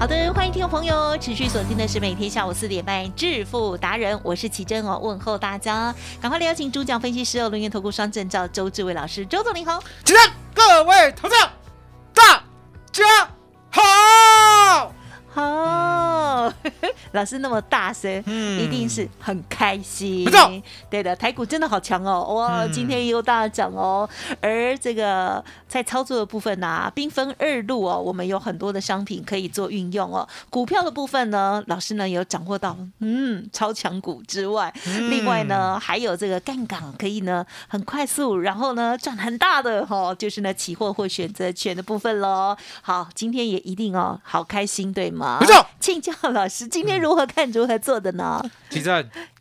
好的，欢迎听众朋友持续锁定的是每天下午四点半《致富达人》，我是奇珍哦，问候大家，赶快来邀请主讲分析师哦，轮源投顾双证照周志伟老师，周总您好，起身，各位投资 老师那么大声，嗯一定是很开心。对的，台股真的好强哦，哇，嗯今天又大涨哦。而这个在操作的部分呢、兵分二路哦，我们有很多的商品可以做运用哦。股票的部分呢，老师呢有掌握到，嗯，超强股之外，嗯另外呢还有这个杠杆可以呢很快速，然后呢赚很大的哈、哦，就是呢期货或选择权的部分喽。好，今天也一定哦，好开心对吗？没错，请教老师，今天如何看如何做的呢？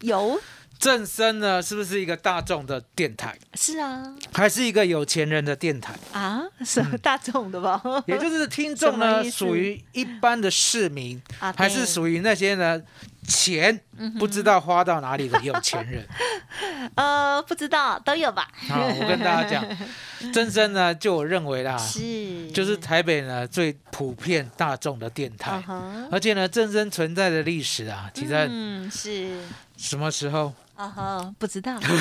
有，正生呢是不是一个大众的电台，是啊，还是一个有钱人的电台？啊，什么大众的吧？也就是听众呢，属于一般的市民，啊还是属于那些呢钱不知道花到哪里的有钱人？呃，不知道都有吧？好，我跟大家讲，正生呢，就我认为啦，是，就是台北呢最普遍大众的电台而且呢，正生存在的历史啊，其实嗯，是，什么时候？啊哈，不知道。对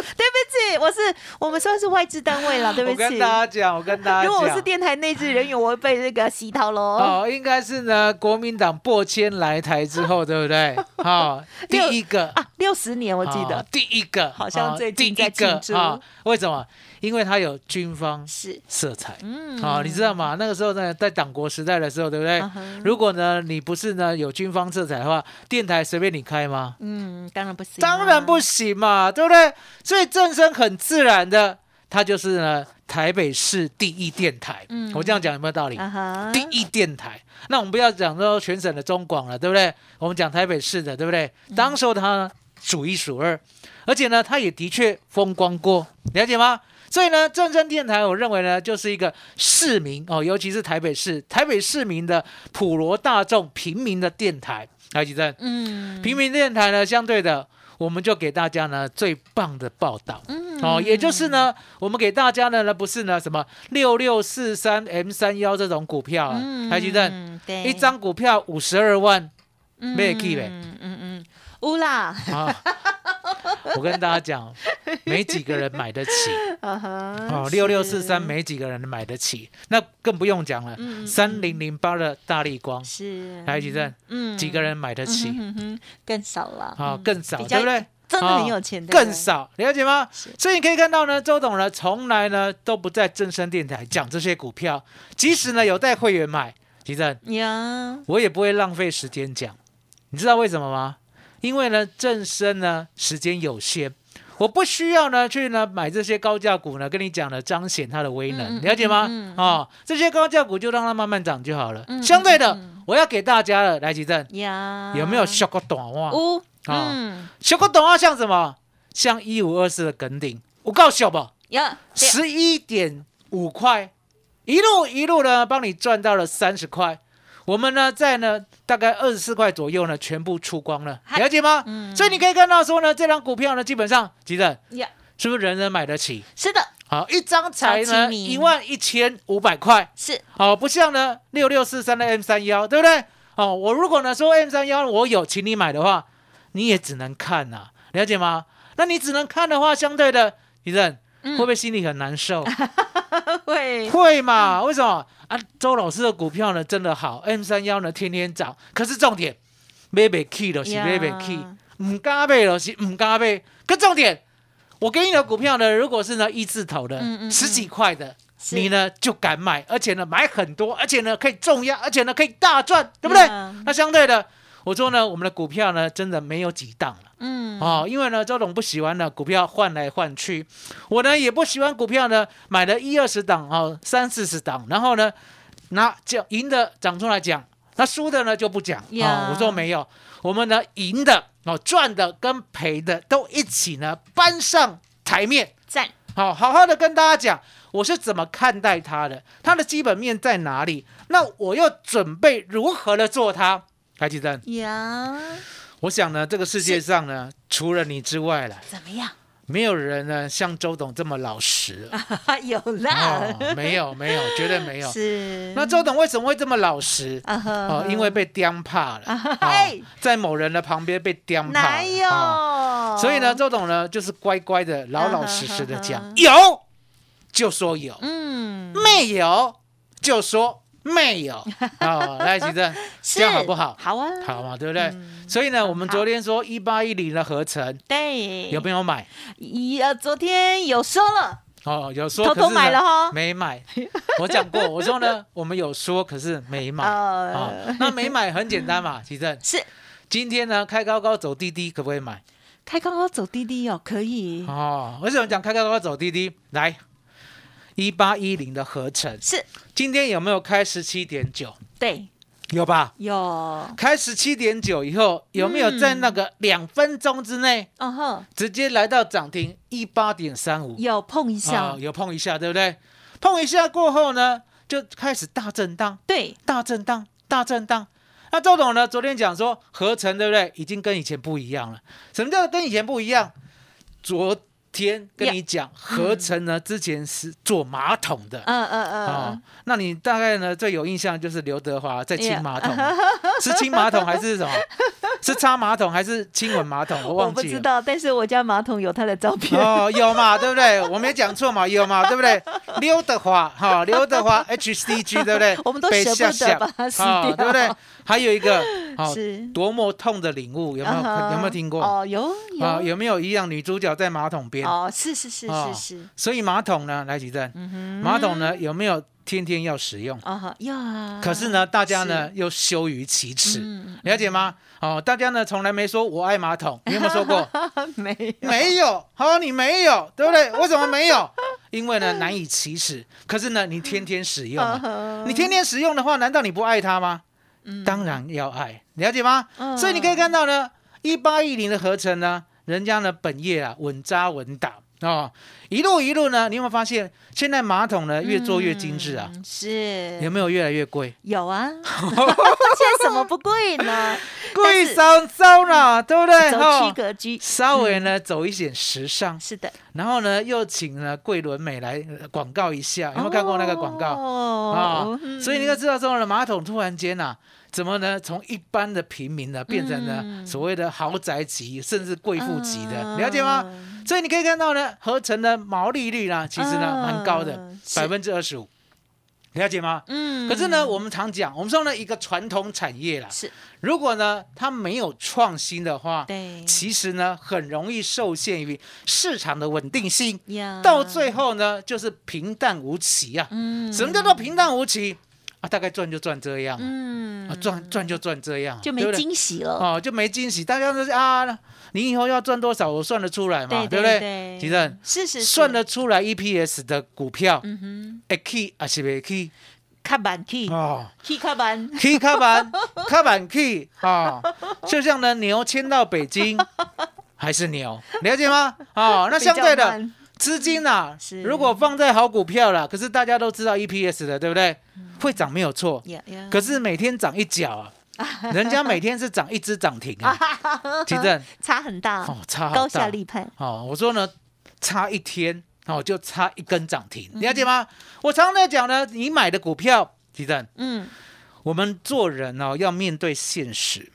不起，我是我们算是外资单位了，对不起。我跟大家讲，我跟大家讲，如果我是电台内置人员，我会被那个洗脑喽。哦，应该是呢，国民党破迁来台之后，对不对？好，第一个啊，六十年我记哦得第一个，好像哦最近一个庆祝啊，为什么？因为它有军方是，色彩。嗯好、你知道吗？那个时候呢，在党国时代的时候，对不对？嗯如果呢，你不是呢有军方色彩的话，电台随便你开吗？嗯，当然不行啊，当然不行嘛，对不对？所以正声很自然的，它就是呢台北市第一电台。嗯我这样讲有没有道理？啊，第一电台。那我们不要讲说全省的中广了，对不对？我们讲台北市的，对不对？嗯当时候它数一数二，而且呢，它也的确风光过，了解吗？所以呢，正声电台，我认为呢，就是一个市民哦，尤其是台北市台北市民的普罗大众平民的电台。来，吉正，嗯，平民电台呢，相对的，我们就给大家呢最棒的报道。嗯。哦，也就是呢，我们给大家的呢，不是呢什么六六四三 M 三幺这种股票啊，台积电嗯对，一张股票五十二万嗯没去呗。嗯嗯嗯，乌啦，啊！我跟大家讲，没几个人买得起。哦，六六四三没几个人买得起，那更不用讲了三零零八的大力光，是。台积电嗯。几个人买得起？嗯哼哼更少了，好，嗯更少，对不对？真的哦很有钱的更少，了解吗？所以你可以看到呢，周董呢从来呢都不在正声电台讲这些股票，即使呢有带会员买，其实呀，我也不会浪费时间讲。你知道为什么吗？因为呢正身呢时间有限，我不需要呢去呢买这些高价股呢，跟你讲呢彰显它的威能，了解吗？嗯嗯哦，这些高价股就让它慢慢涨就好了。嗯相对的，嗯我要给大家了，来吉正呀，有没有小个短话？乌？啊嗯，小个短话像什么？像一五二四的梗顶，我告诉不，呀，对十一点五块，一路一路呢帮你赚到了三十块。我们呢在呢大概二十四块左右呢全部出光了，嗨了解吗？嗯所以你可以看到说呢，这张股票呢基本上，急诊呀，是不是人人买得起？是的，好，一张才呢一万一千五百块，是，好，不像呢六六四三的 M 三幺，对不对？哦，我如果呢说 M 三幺我有，请你买的话，你也只能看呐、了解吗？那你只能看的话，相对的，医生嗯会不会心里很难受？会，会嘛？为什么啊？周老师的股票呢真的好，M 三幺呢天天涨，可是重点买不起咯是买不起，唔敢买的是唔敢买。可重点，我给你的股票呢，如果是呢一字头的嗯嗯十几块的，你呢就敢买，而且呢买很多，而且呢可以重压，而且呢可以大赚，对不对？嗯那相对的，我说呢，我们的股票呢真的没有几档了。嗯，哦，因为呢，周董不喜欢呢股票换来换去，我呢也不喜欢股票呢买了一二十档哦，三四十档，然后呢拿讲赢的涨出来讲，那输的呢就不讲。啊哦，我说没有，我们呢赢的哦赚的跟赔的都一起呢搬上台面，赞，好好好的跟大家讲我是怎么看待它的，它的基本面在哪里，那我又准备如何的做它。台积电，呀，我想呢，这个世界上呢，除了你之外了。怎么样？没有人呢像周董这么老实。了 有啦，哦，没有没有，绝对没有。是。那周董为什么会这么老实？哦，因为被刁怕了，在某人的旁边被刁怕哪了。所以呢，，周董呢就是乖乖的、老老实实的啊讲，有就说有，嗯，没有就说没有。哦，来，吉正，这样好不好？好啊，好嘛，对不对？嗯所以呢，我们昨天说一八一零的合成对，有没有买？一呃，昨天有说了，哦，有说偷偷买了哈没买。我讲过，我说呢，我们有说，可是没买。呃 哦，那没买很简单嘛，其正。是今天呢，开高高走滴滴，可不可以买？开高高走滴滴哦，可以，哦，为什么讲开高高走滴滴？来，一八一零的合成，是今天有没有开十七点九？对，有吧？有，开十七点九以后，有没有在那个两分钟之内嗯哼，直接来到涨停一八点三五？有碰一下哦，，有碰一下，对不对？碰一下过后呢，就开始大震荡。对，大震荡，大震荡。那周董呢？昨天讲说合成对不对？已经跟以前不一样了。什么叫跟以前不一样？昨天跟你讲，合成呢之前是做马桶的。嗯嗯哦嗯，，那你大概呢最有印象就是刘德华在清马桶，是清马桶还是什么？是擦马桶还是亲吻马桶？我我忘记了。不知道，但是我家马桶有他的照片，哦，有嘛，对不对？我没讲错嘛，有嘛，对不对？刘德华，哈、刘德华 HCG，对不对？我们都被舍不得把它撕哦掉对不对？还有一个，哦，是多么痛的领悟，有没有？有没有听过？哦，有啊，有，有没有一样女主角在马桶边？哦，是是是哦是是，所以马桶呢，来举证，嗯哼，马桶呢有没有天天要使用？啊哈呀，可是呢，大家呢又羞于启齿，嗯，了解吗？哦，大家呢从来没说我爱马桶，你有没有说过？没有，没有，好，你没有，对不对？为什么没有？因为呢难以启齿。可是呢，你天天使用你天天使用的话，难道你不爱它吗？当然要爱，了解吗？嗯所以你可以看到呢，一八一零的合成呢，人家呢本业啊稳扎稳打哦，一路一路呢，你有没有发现现在马桶呢越做越精致啊？嗯是有没有越来越贵？有啊，现在怎么不贵呢？贵烧烧了，对不对？走区哈，格局，稍微呢走一点时尚，是的，然后呢又请了桂纶镁来呃广告一下，有没有看过那个广告？哦啊，嗯所以你就知道说呢，马桶突然间呐、怎么呢？从一般的平民呢，变成了嗯所谓的豪宅级，甚至贵妇级的，嗯了解吗？所以你可以看到呢，合成的毛利率呢，其实呢蛮高的百分之二十五，了解吗？嗯。可是呢，我们常讲，我们说呢，一个传统产业啦，是。如果呢它没有创新的话，对。其实呢很容易受限于市场的稳定性，到最后呢就是平淡无奇啊。嗯。什么叫做平淡无奇啊？大概赚就赚这样啊，嗯啊赚赚就赚这样啊，就没惊喜了，哦，就没惊喜。大家都是啊，你以后要赚多少，我算得出来嘛，对不对？对，其实是是是算得出来 EPS 的股票，嗯哼，会起还是没起卡板 key 哦。key 卡板，起卡板，卡板起啊，就像呢牛迁到北京，还是牛，了解吗？哦，那相对的资金呐、是。如果放在好股票了，可是大家都知道 EPS 的，对不对？会涨没有错，可是每天涨一角啊，人家每天是涨一只涨停啊，其实差很大，哦差好高下大立判，哦，我说呢，差一天哦就差一根涨停，嗯。了解吗？我常常在讲呢，你买的股票，提正嗯，我们做人哦要面对现实，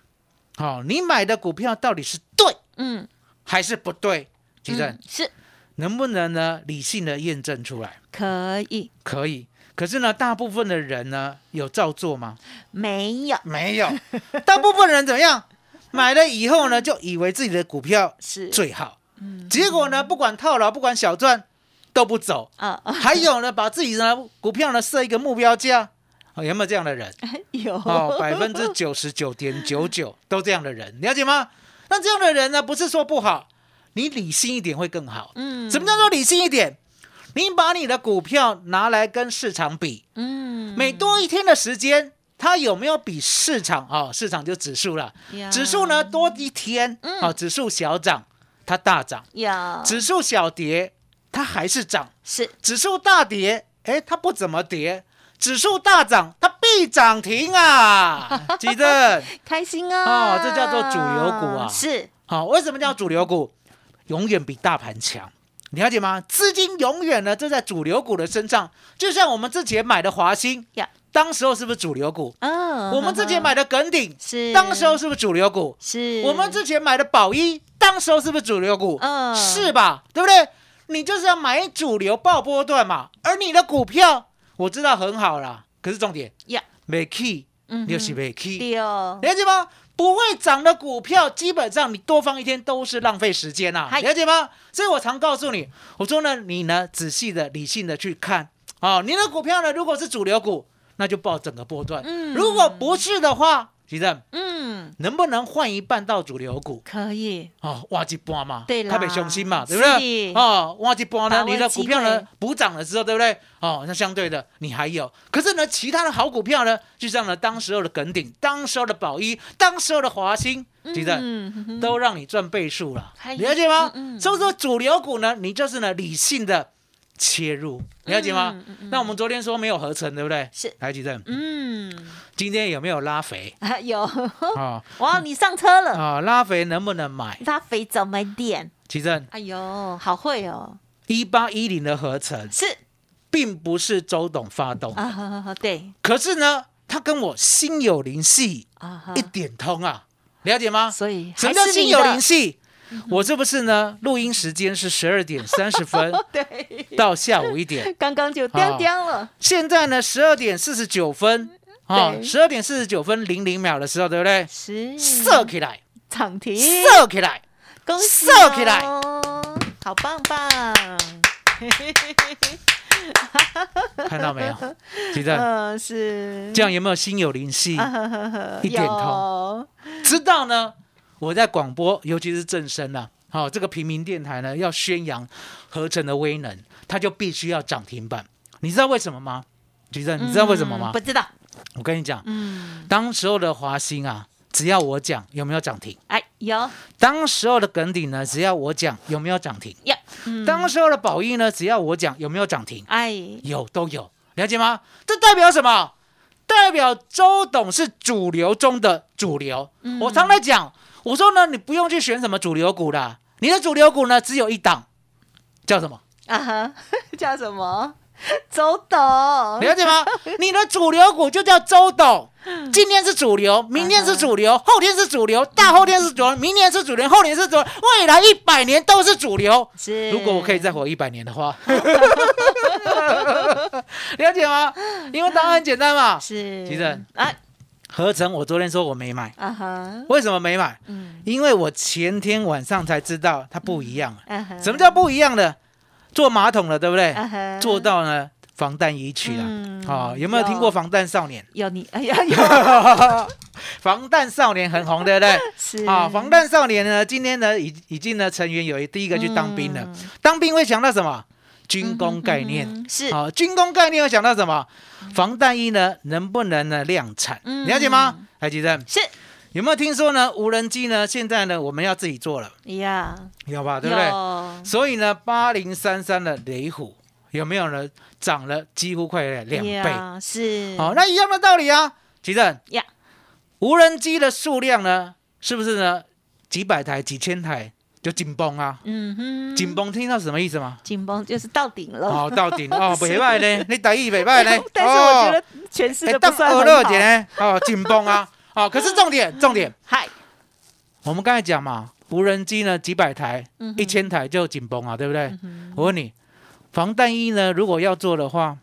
好、你买的股票到底是对嗯，还是不对？提正、嗯是能不能呢理性的验证出来？可以，可以。可是呢，大部分的人呢有照做吗？没有没有。大部分人怎么样？买了以后呢，就以为自己的股票是最好，结果呢，不管套牢，不管小赚，都不走。啊啊，还有呢，把自己的股票呢设一个目标价，哦有没有这样的人？有哦，百分之九十九点九九都这样的人，了解吗？那这样的人呢，不是说不好，你理性一点会更好。嗯。什么叫做理性一点？你把你的股票拿来跟市场比，嗯。每多一天的时间，它有没有比市场？啊、哦？市场就指数了，指数呢多一天，啊哦，指数小涨，它大涨；呀。指数小跌，它还是涨；是。指数大跌，哎，它不怎么跌；指数大涨，它必涨停啊！记得开心啊。哦这叫做主流股啊。是。好、为什么叫主流股？永远比大盘强，你了解吗？资金永远呢就在主流股的身上，就像我们之前买的华兴呀，当时候是不是主流股？嗯我们之前买的耿鼎，是当时候是不是主流股？是我们之前买的宝一，当时候是不是主流股？嗯是吧？对不对？你就是要买主流爆波段嘛，而你的股票我知道很好啦，可是重点呀没 key，嗯哼就是没 key，了解吗？不会涨的股票，基本上你多放一天都是浪费时间呐、啊了解吗？所以我常告诉你，我说呢，你呢仔细的、理性的去看，哦，你的股票呢，如果是主流股，那就报整个波段；嗯。如果不是的话，其实嗯能不能换一半到主流股？可以哦，挖一半嘛，对啦台北雄心嘛，对不对？哦，挖一半呢，你的股票呢补涨了之后，对不对？哦，那相对的你还有，可是呢，其他的好股票呢，就像呢，当时候的耿鼎，当时候的宝一，当时候的华兴，记得。嗯都让你赚倍数了，还了解吗？嗯嗯所以说主流股呢，你就是呢理性的切入，了解吗？嗯嗯。那我们昨天说没有合成，对不对？是。台积电嗯。今天有没有拉肥？啊 有。啊？哇你上车了，啊，拉肥能不能买？拉肥怎么点？其实哎呦好会哦，一八一零的合成。是。并不是周董发动，啊呵呵呵对。可是呢，他跟我心有灵犀啊一点通啊，了解吗？所以什么还叫心有灵犀？我这不是呢？录音时间是十二点三十分 对，到下午一点，刚刚就叮叮了，现在呢十二点四十九分啊，十二点四十九分零零秒的时候，对不对？是。射起来，涨停，射起来，恭喜射起来。哦，好棒棒，看到没有？记得。嗯是。这样有没有心有灵犀？一点通有。知道呢，我在广播，尤其是正声啊，好、这个平民电台呢，要宣扬合成的威能，它就必须要涨停板。你知道为什么吗？举正，你知道为什么吗嗯不？知道，我跟你讲，嗯，当时候的华兴啊，只要我讲有没有涨停；哎有当时候的耿鼎呢，只要我讲有没有涨停；当时候的宝益呢，只要我讲有没有涨停，哎有都有，了解吗？这代表什么？代表周董是主流中的主流。嗯我常来讲，我说呢，你不用去选什么主流股啦，你的主流股呢只有一档，叫什么？啊哈，叫什么？周董，了解吗？你的主流股就叫周董。今天是主流，明天是主流，后天是主流，大后天是主流，明年是主流，后年是主流，未来一百年都是主流。是如果我可以再活一百年的话，了解吗？因为答案很简单嘛。是其实啊合成，我昨天说我没买，啊哈，为什么没买？嗯因为我前天晚上才知道它不一样。啊哈，什么叫不一样的？做马桶了，对不对？做到呢防弹衣去了。嗯啊、有没有听过防弹少年？有你 哎呀有防弹少年很红，对不对？是啊，防弹少年呢，今天呢已已经呢成员有一第一个去当兵了。嗯当兵会想到什么？军工概念。嗯是好、军工概念要想到什么？防弹衣呢能不能呢量产？嗯了解吗？海基正是有没有听说呢？无人机呢现在呢我们要自己做了，呀，有吧？对不对？有所以呢，八零三三的雷虎有没有呢？涨了几乎快两倍。呀是好、那一样的道理啊，奇正呀，无人机的数量呢，是不是呢？几百台、几千台就紧绷啊？嗯哼，紧绷听到什么意思吗？紧绷就是到顶了。哦，到顶哦，北拜呢？你台语北拜呢？但是我觉得诠释哎，的不当二算很好。乐节呢？哦，紧绷啊！哦，可是重点重点，嗨，我们刚才讲嘛，无人机呢几百台、一千台就紧绷啊，对不对？我问你，防弹衣呢，如果要做的话，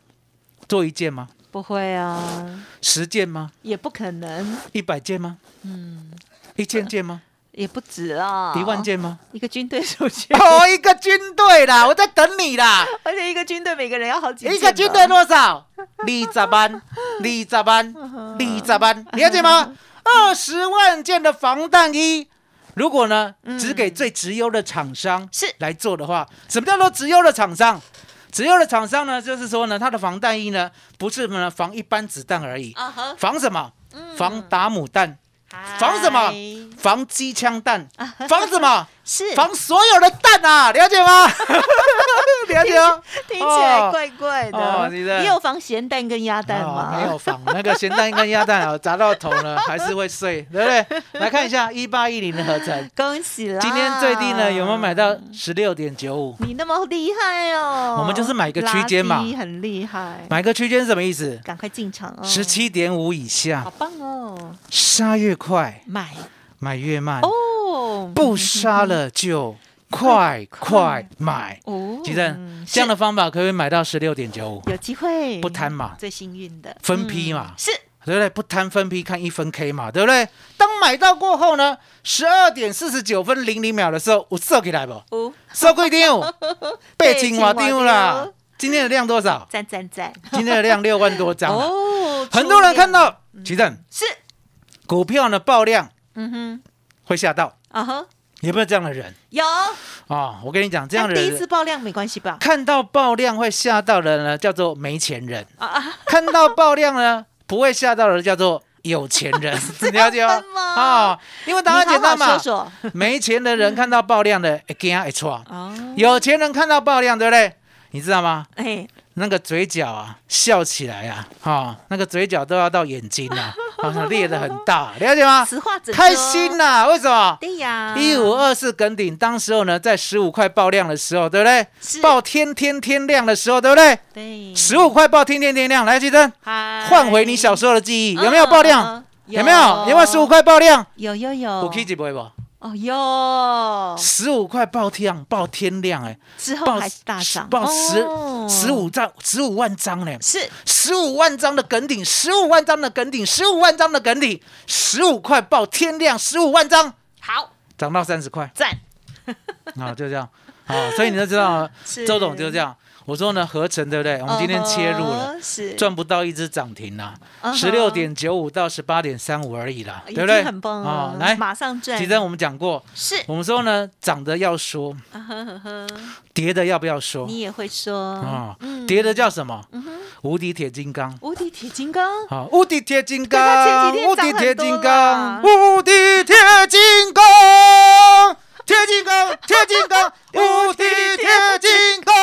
做一件吗？不会啊，十件吗？也不可能。一百件吗？嗯，一千件吗？也不止啦，一万件吗？一个军队出去，哦，一个军队啦，我在等你啦。而且一个军队每个人要好几件，一个军队多少？二十万，二十万，二十万，了解吗？二十万件的防弹衣，如果呢只给最直优的厂商是来做的话，什么叫做直优的厂商？直优的厂商呢，就是说呢，它的防弹衣呢，不是呢防一般子弹而已，啊，防什么？防打母弹，嗨防什么？防机枪弹，防什么？是防所有的蛋啊，了解吗？了解哦？听起来怪怪的，哦你的也有防咸蛋跟鸭蛋哦吗？没有防那个咸蛋跟鸭蛋啊，砸到头呢还是会碎，对不对？来看一下一八一零的合成，恭喜啦！今天最低呢有没有买到十六点九五？你那么厉害哦！我们就是买一个区间嘛很厉害，买个区间是什么意思？赶快进场哦！十七点五以下好，棒哦！杀越快，买买越慢，哦，不杀了就快快买。哦，吉正，这样的方法可以买到十六点九五？有机会不贪嘛，最幸运的分批嘛嗯是对不对？不贪分批看一分 K 嘛，对不对？当买到过后呢，十二点四十九分零零秒的时候，我收起来不？哦，收几张？被青蛙丢被青蛙啦！今天的量多少？赞赞赞今天的量六万多张啊。哦，很多人看到，吉正是股票呢爆量嗯哼会吓到，啊哈。有没有这样的人？有。啊？我跟你讲，这样的人第一次爆量没关系吧？看到爆量会吓到的呢，叫做没钱人；啊啊，看到爆量呢，不会吓到的叫做有钱人，了解吗？啊，因为答案简单嘛。说说。没钱的人 看到爆量的，会惊会错；哦，有钱人看到爆量，对不对？你知道吗？哎，那个嘴角啊，笑起来啊，哈、那个嘴角都要到眼睛啊，好像裂的很大，了解吗？实话怎开心呐、为什么？对呀，一五二四梗顶，当时候呢，在十五块爆量的时候，对不对？是爆天天天亮的时候，对不对？对十五块爆天天天亮，来，记得嗨换回你小时候的记忆，嗯有没有爆量？嗯有没有？有没有十五？块爆量？有有有，有 K 几不会不？哦哟，十五块爆天爆天亮，哎，爆之后还是大涨，爆十哦。十五张十五万张呢。是。十五万张的梗顶，十五万张的梗顶，十五万张的梗顶，十五块爆天量，十五万张好。涨到三十块。赞，啊，就这样。好，所以你就知道 周董就这样。我说呢，合成对不对？我们今天切入了，赚不到一只涨停啦，十六点九五到十八点三五而已啦，已对不对？经很棒啊，来，马上赚，其实我们讲过，是。我们说呢，涨的要说，跌的要不要说？你也会说。啊？嗯。跌的叫什么？无敌铁金刚。无敌铁金刚，好，无敌铁金刚，无敌铁金啦刚，无敌铁金刚，铁金刚，铁金刚，无敌铁金刚，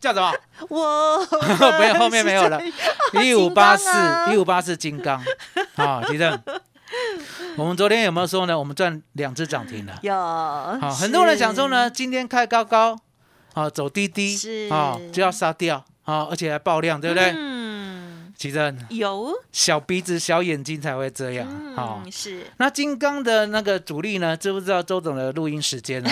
叫什么？我 没有，后面没有了。一五八四，一五五八四金刚。好，吉正，我们昨天有没有说呢？我们赚两只涨停了。有好，很多人想说呢，今天开高高，啊，走低低，是啊，就要杀掉，啊，而且还爆量，对不对？嗯，奇正，有，小鼻子小眼睛才会这样，好。嗯，是，那金刚的那个主力呢？知不知道周总的录音时间呢？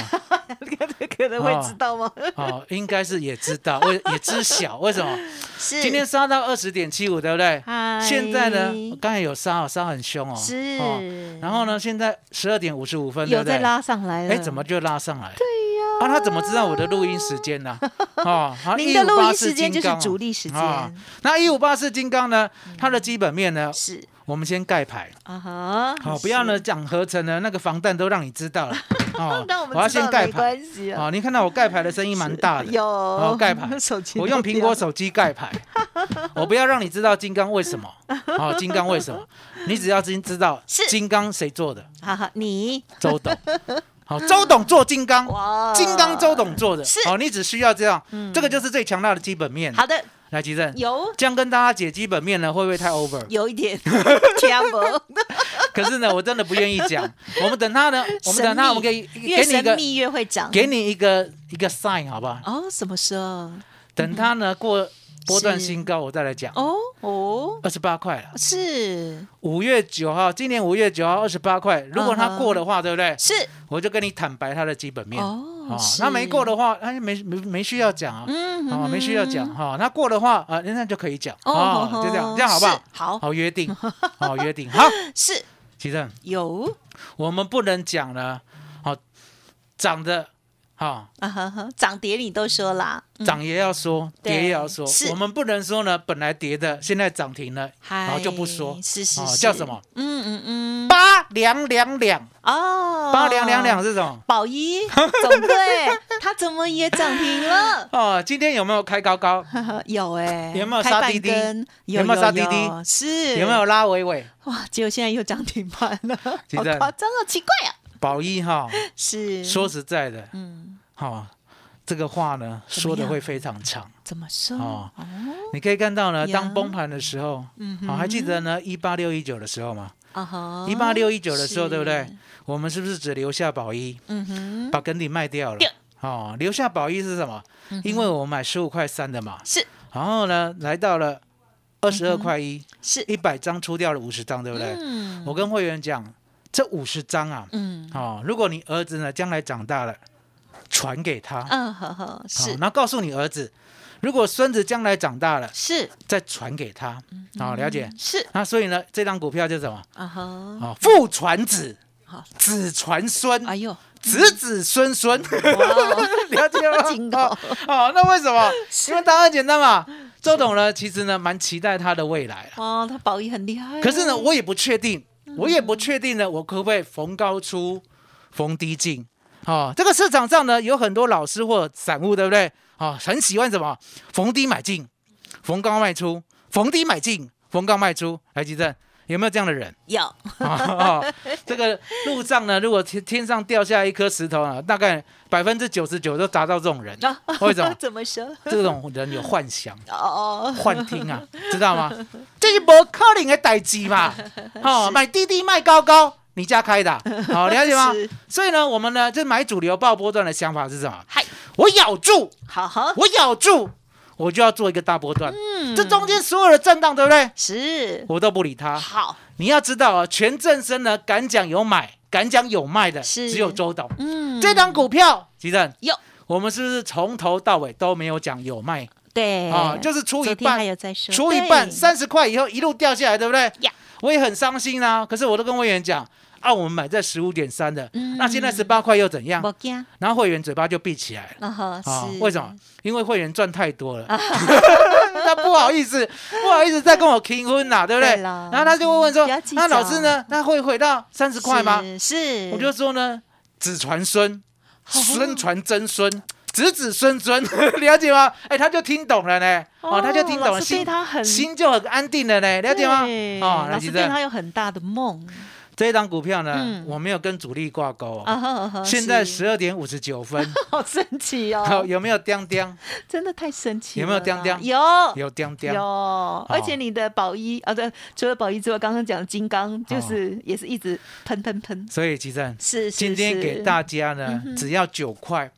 可能会知道吗？哦，应该是也知道，为也知晓 为什么？是，今天杀到二十点七五，对不对？嗨现在呢，我刚才有杀哦，杀很凶哦。是哦然后呢，现在十二点五十五分，对不拉上来了，哎，怎么就拉上来？对呀。啊，他怎么知道我的录音时间呢？哦，好您的录音1584时间就是主力时啊间，那一五八四金刚呢？它的基本面呢？是我们先盖牌。啊哈，好，不要呢讲合成的那个防弹都让你知道了。哦让我们要先盖牌。哦，你看到我盖牌的声音蛮大的。有哦盖牌 手机我用苹果手机盖牌，我不要让你知道金刚为什么。哦，金刚为什么？你只要知知道是金刚谁做的，哈哈，你周董。好，周董做金刚，哇金刚周董做的。是好，你只需要这样，嗯这个就是最强大的基本面。好的，来，吉正，有这样跟大家解基本面呢，会不会太 over？有一点 可是呢，我真的不愿意讲。我们等他呢，我们等他，我们可以给你一个神秘越会涨，给你一个一个 sign 好不好？哦，什么时候？等他呢过波段新高，我再来讲。哦哦，二十八块了，是五月九号，今年五月九号二十八块。如果他过的话，对不对？是我就跟你坦白他的基本面。哦，是。那没过的话，哎，没没没需要讲啊，嗯哦，没需要讲哈。那过的话啊，那就可以讲哦哦，就这样，这样好不好？好。好约定，好约定。好，是。其其正，有。我们不能讲了，好、涨的，好、涨跌你都说啦，嗯。涨也要说，对跌也要说。是，我们不能说呢，本来跌的，现在涨停了，然后就不说，是是。叫什么？嗯嗯嗯，八两两两，哦，八两两两，这种。宝一总对，他怎么也涨停了？哦，今天有没有开高高？有哎，有没有杀滴滴有有没有杀滴滴是有没有拉尾尾？哇？结果现在又涨停板了，好夸张哦，奇怪啊！宝一哈，是说实在的，嗯，好，这个话呢说的会非常长。怎么说？哦哦，你可以看到呢，呀当崩盘的时候，嗯好，还记得呢，一八六一九的时候吗？一八六一九的时候，对不对？？我们是不是只留下宝一，嗯哼，把根底卖掉了？哦，留下宝一是什么？因为我买十五块三的嘛，是。然后呢，来到了二十二块一，是，一百张出掉了五十张，对不对？嗯。我跟会员讲，这五十张啊，嗯。哦，如果你儿子呢将来长大了，传给他，嗯，好好好是。然后告诉你儿子，如果孙子将来长大了，是再传给他，好、了解。是那所以呢，这张股票就是什么？啊哈，哦，父传子好，子传孙，哎呦，子子孙孙，了解吗？惊到哦，哦那为什么？因为答案简单嘛。周董呢，其实呢，蛮期待他的未来啊。哇，他宝仪很厉害，可是呢，我也不确定，嗯我也不确定呢，我可不可以逢高出，逢低进？哦，这个市场上呢，有很多老师或散户，对不对？哦，很喜欢什么？逢低买进，逢高卖出，逢低买进，逢高卖出。来，吉正，有没有这样的人？有哦，这个路上呢，如果天天上掉下一颗石头啊，大概百分之九十九都砸到这种人。啊为什么 怎么说？这种人有幻想、哦，幻听啊，知道吗？这是不可能的代志嘛。哦，买滴滴卖高高，你家开的啊，好、了解吗？所以呢，我们呢，这买主流爆波段的想法是什么？嗨，我咬住，好好我咬住，我就要做一个大波段。嗯这中间所有的震荡，对不对？是我都不理他。好，你要知道啊，全正生呢，敢讲有买，敢讲有卖的，是只有周董。嗯，这张股票，吉正，有我们是不是从头到尾都没有讲有卖对啊？就是出一半，出一半，三十块以后一路掉下来，对不对呀？我也很伤心啊。可是我都跟会员讲，啊，我们买在十五点三的，嗯那现在十八块又怎样？然后会员嘴巴就闭起来了。啊为什么？？因为会员赚太多了，他不好意思，不好意思再跟我订婚了，对不对？然后他就会问说不要：“计那老师呢？他会回到三十块吗？”是是，我就说呢，子传孙，孙传曾孙，子子孙孙，了解吗？哎，他就听懂了呢，哦，他就听懂了，心他很心就很安定了呢，了解吗？哦，来，老师对他有很大的梦这一档股票呢嗯，我没有跟主力挂钩。现在十二点五十九分，好神奇好哦，有没有叮叮？真的太神奇了有没有啦叮叮？有。有叮叮。有，而且你的宝一啊，对，除了宝一之外，刚刚讲金刚就是也是一直喷喷喷，所以，吉正，是是今天给大家呢嗯，只要九块，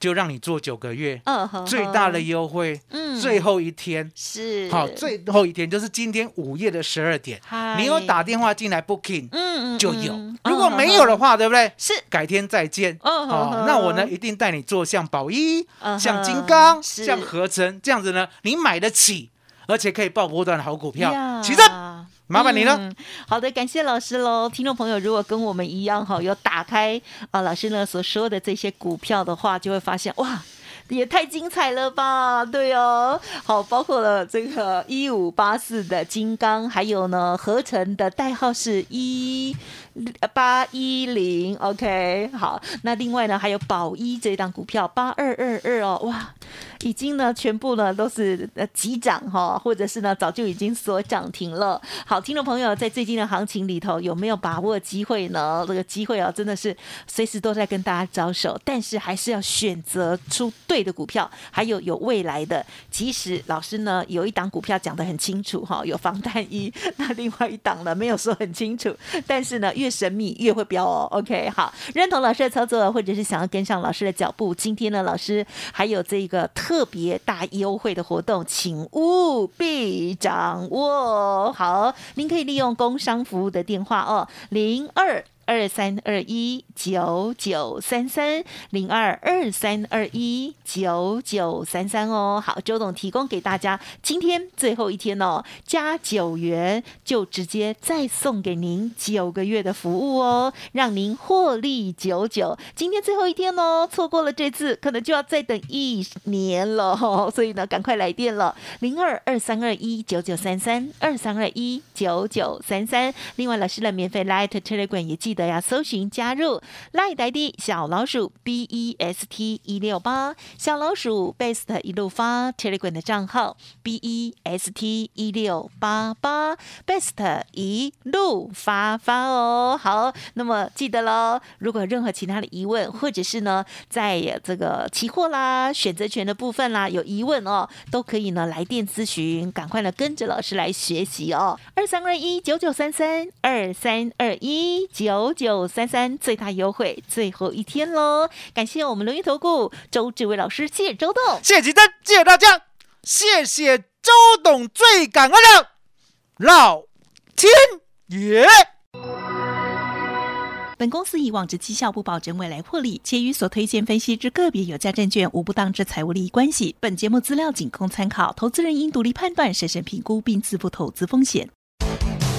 就让你做九个月，最大的优惠，嗯。最后一天。是。好，最后一天就是今天午夜的十二点，你有打电话进来 booking 嗯嗯就有。嗯，如果没有的话，对不对？是。改天再见。嗯哦，那我呢一定带你做像宝一、嗯像金刚、像合成这样子呢，你买得起，而且可以爆波段的好股票。呀。起身，麻烦你了。好的，感谢老师喽。听众朋友，如果跟我们一样哈，有打开啊老师呢所说的这些股票的话，就会发现哇。也太精彩了吧！对哦，好，包括了这个一五八四的金刚，还有呢合成的代号是一八一零，OK，好，那另外呢还有宝一这档股票八二二二哦，哇，已经呢全部呢都是呃急涨哈，或者是呢早就已经锁涨停了。好，听众朋友在最近的行情里头有没有把握机会呢？这个机会啊真的是随时都在跟大家招手，但是还是要选择出对的股票，还有有未来的。即使老师呢有一档股票讲得很清楚哈，有防弹衣，那另外一档呢没有说很清楚，但是呢越神秘越会标哦。OK，好，认同老师的操作，或者是想要跟上老师的脚步，今天呢老师还有这个特别大优惠的活动，请务必掌握。好，您可以利用工商服务的电话哦，零二。二三二一九九三三零二二三二一九九三三哦。好，周董提供给大家，今天最后一天哦，加九元就直接再送给您九个月的服务哦，让您获利九九。今天最后一天哦，错过了这次，可能就要再等一年了哦。所以呢，赶快来电了，零二二三二一九九三三二三二一九九三三。另外，老师的免费 Light Telegram 也记得要搜寻加入 Light ID 小老鼠 B E S T 一六八，小老鼠 Best 一路发 Telegram 的账号 B E S T 一六八八 Best 一路发发哦。好，那么记得喽，如果任何其他的疑问，或者是呢，在这个期货啦、选择权的部分啦有疑问哦，都可以呢来电咨询，赶快呢跟着老师来学习哦。二三二一九九三三二三二一九九九三三，最大优惠，最后一天喽！感谢我们轮云投顾周志伟老师，谢谢周董。谢谢吉珍，谢谢大家，谢谢周董，最感恩的老天爷。本公司以往之绩效不保证未来获利，且与所推荐分析之个别有价证券无不当之财务利益关系。本节目资料仅供参考，投资人应独立判断、审慎评估并自负投资风险。